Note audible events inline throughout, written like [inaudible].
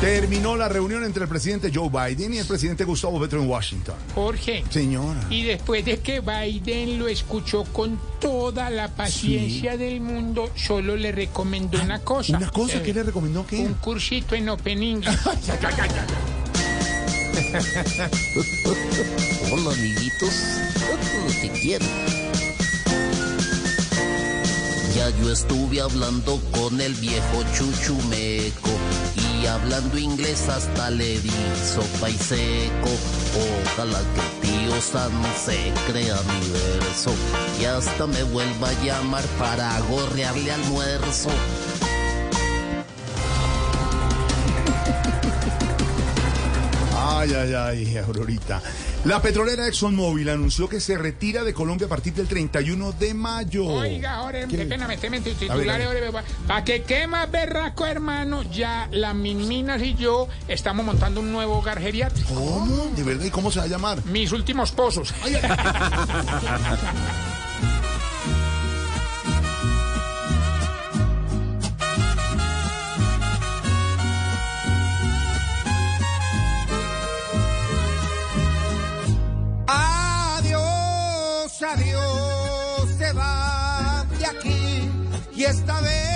Terminó la reunión entre el presidente Joe Biden y el presidente Gustavo Petro en Washington. Jorge. Señora. Y después de que Biden lo escuchó con toda la paciencia del mundo, solo le recomendó una cosa. ¿Una cosa Eh, que le recomendó qué? Un cursito en Open English. [laughs] [laughs] Hola, amiguitos. Te quiero. Ya yo estuve hablando con el viejo chuchumeco y hablando inglés hasta le di sopa y seco. Ojalá que tío Sam se crea mi verso y hasta me vuelva a llamar para gorrearle almuerzo. Ay, ay, ay, Aurorita. La petrolera ExxonMobil anunció que se retira de Colombia a partir del 31 de mayo. Oiga, Jorge, ¿Qué? pena ver, titulares. Para que quede más berraco, hermano, ya las Minminas y yo estamos montando un nuevo hogar geriátrico. ¿Cómo? ¿De verdad? ¿Y cómo se va a llamar? Mis últimos pozos. Adiós, [laughs] adiós, se va de aquí y esta vez.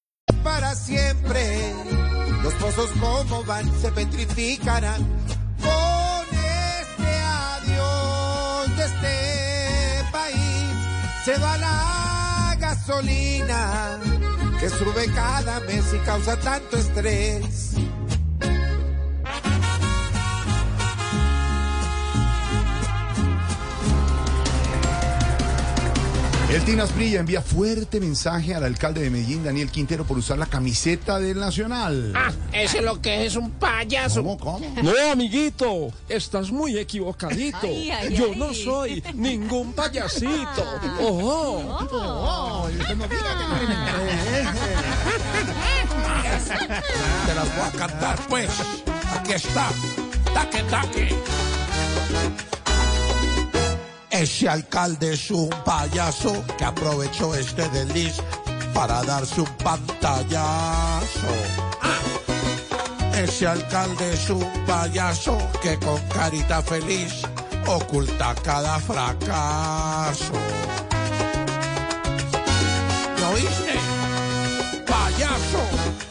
Para siempre. Los pozos como van se petrificarán con este adiós de este país. Se va la gasolina que sube cada mes y causa tanto estrés. El Tinas Brilla envía fuerte mensaje al alcalde de Medellín, Daniel Quintero, por usar la camiseta del Nacional. Ah, ese es lo que es un payaso. ¿Cómo, cómo? No, amiguito, estás muy equivocadito. Yo no soy ningún payasito. Ojo. Oh, no diga Te las voy a cantar, pues. Aquí está. Taque, taque. Ese alcalde es un payaso que aprovechó este desliz para darse un pantallazo. Ese alcalde es un payaso que con carita feliz oculta cada fracaso. ¿Lo oíste? Payaso.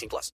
18 plus.